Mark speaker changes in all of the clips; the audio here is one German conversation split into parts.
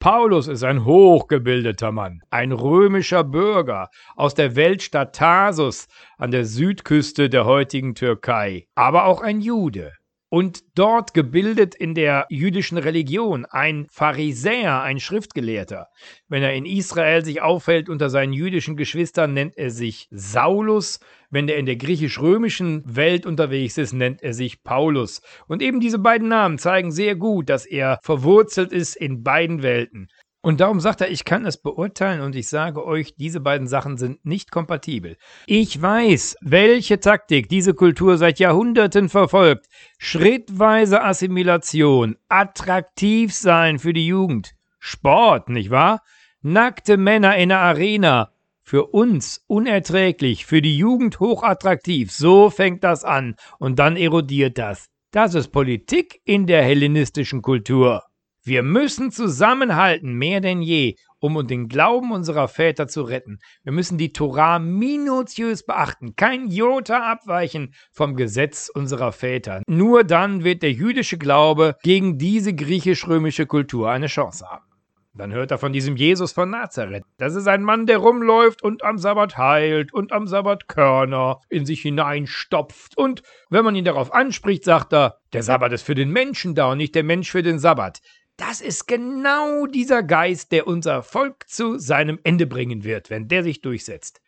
Speaker 1: Paulus ist ein hochgebildeter Mann, ein römischer Bürger aus der Weltstadt Tarsus an der Südküste der heutigen Türkei, aber auch ein Jude und dort gebildet in der jüdischen Religion, ein Pharisäer, ein Schriftgelehrter. Wenn er in Israel sich aufhält unter seinen jüdischen Geschwistern, nennt er sich Saulus. Wenn er in der griechisch-römischen Welt unterwegs ist, nennt er sich Paulus. Und eben diese beiden Namen zeigen sehr gut, dass er verwurzelt ist in beiden Welten. Und darum sagt er, ich kann es beurteilen und ich sage euch, diese beiden Sachen sind nicht kompatibel. Ich weiß, welche Taktik diese Kultur seit Jahrhunderten verfolgt. Schrittweise Assimilation, attraktiv sein für die Jugend. Sport, nicht wahr? Nackte Männer in der Arena. Für uns unerträglich, für die Jugend hochattraktiv. So fängt das an und dann erodiert das. Das ist Politik in der hellenistischen Kultur. Wir müssen zusammenhalten, mehr denn je, um den Glauben unserer Väter zu retten. Wir müssen die Torah minutiös beachten, kein Jota abweichen vom Gesetz unserer Väter. Nur dann wird der jüdische Glaube gegen diese griechisch-römische Kultur eine Chance haben. Dann hört er von diesem Jesus von Nazareth. Das ist ein Mann, der rumläuft und am Sabbat heilt und am Sabbat Körner in sich hineinstopft. Und wenn man ihn darauf anspricht, sagt er, der Sabbat ist für den Menschen da und nicht der Mensch für den Sabbat. Das ist genau dieser Geist, der unser Volk zu seinem Ende bringen wird, wenn der sich durchsetzt.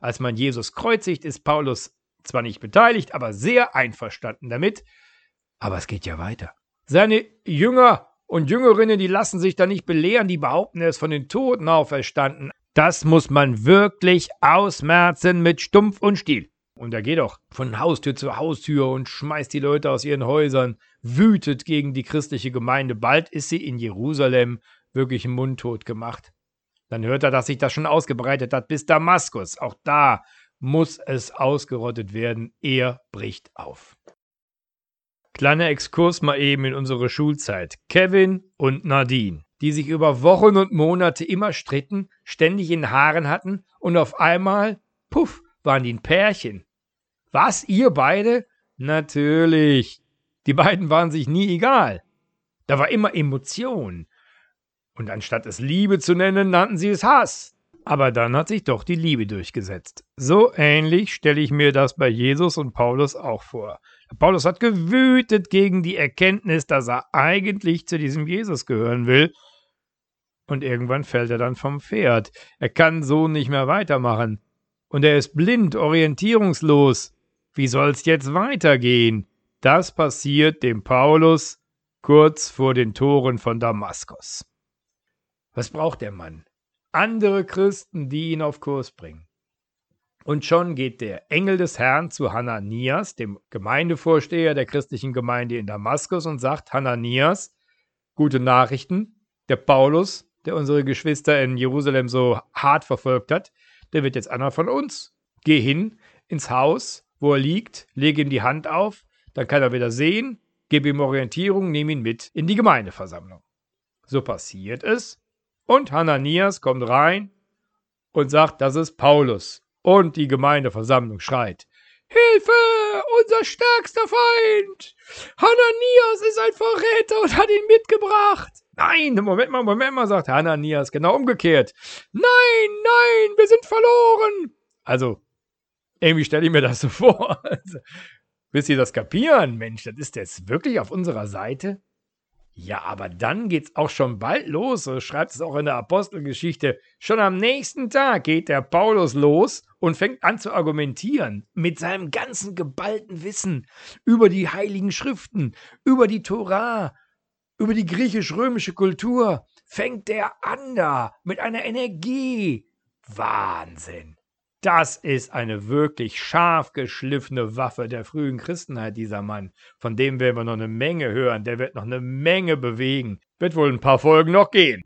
Speaker 1: Als man Jesus kreuzigt, ist Paulus zwar nicht beteiligt, aber sehr einverstanden damit. Aber es geht ja weiter. Seine Jünger und Jüngerinnen, die lassen sich da nicht belehren, die behaupten, er ist von den Toten auferstanden. Das muss man wirklich ausmerzen mit Stumpf und Stiel. Und er geht auch von Haustür zu Haustür und schmeißt die Leute aus ihren Häusern, wütet gegen die christliche Gemeinde. Bald ist sie in Jerusalem wirklich mundtot gemacht. Dann hört er, dass sich das schon ausgebreitet hat bis Damaskus. Auch da muss es ausgerottet werden. Er bricht auf. Kleiner Exkurs mal eben in unsere Schulzeit. Kevin und Nadine, die sich über Wochen und Monate immer stritten, ständig in Haaren hatten und auf einmal, puff, waren die ein Pärchen. Was, ihr beide? Natürlich. Die beiden waren sich nie egal. Da war immer Emotion. Und anstatt es Liebe zu nennen, nannten sie es Hass. Aber dann hat sich doch die Liebe durchgesetzt. So ähnlich stelle ich mir das bei Jesus und Paulus auch vor. Paulus hat gewütet gegen die Erkenntnis, dass er eigentlich zu diesem Jesus gehören will. Und irgendwann fällt er dann vom Pferd. Er kann so nicht mehr weitermachen. Und er ist blind, orientierungslos. Wie soll's jetzt weitergehen? Das passiert dem Paulus kurz vor den Toren von Damaskus. Was braucht der Mann? Andere Christen, die ihn auf Kurs bringen. Und schon geht der Engel des Herrn zu Hananias, dem Gemeindevorsteher der christlichen Gemeinde in Damaskus, und sagt: Hananias, gute Nachrichten. Der Paulus, der unsere Geschwister in Jerusalem so hart verfolgt hat, der wird jetzt einer von uns. Geh hin ins Haus wo er liegt, lege ihm die Hand auf, dann kann er wieder sehen, gebe ihm Orientierung, nehme ihn mit in die Gemeindeversammlung. So passiert es, und Hananias kommt rein und sagt, das ist Paulus. Und die Gemeindeversammlung schreit, Hilfe, unser stärkster Feind! Hananias ist ein Verräter und hat ihn mitgebracht. Nein, Moment mal, Moment mal, sagt Hananias, genau umgekehrt. Nein, nein, wir sind verloren. Also, irgendwie stelle ich mir das so vor. Also, bis sie das kapieren, Mensch, das ist jetzt wirklich auf unserer Seite. Ja, aber dann geht's auch schon bald los, so schreibt es auch in der Apostelgeschichte. Schon am nächsten Tag geht der Paulus los und fängt an zu argumentieren mit seinem ganzen geballten Wissen über die heiligen Schriften, über die Torah, über die griechisch-römische Kultur. Fängt der an da mit einer Energie. Wahnsinn. Das ist eine wirklich scharf geschliffene Waffe der frühen Christenheit, dieser Mann. Von dem werden wir noch eine Menge hören. Der wird noch eine Menge bewegen. Wird wohl ein paar Folgen noch gehen.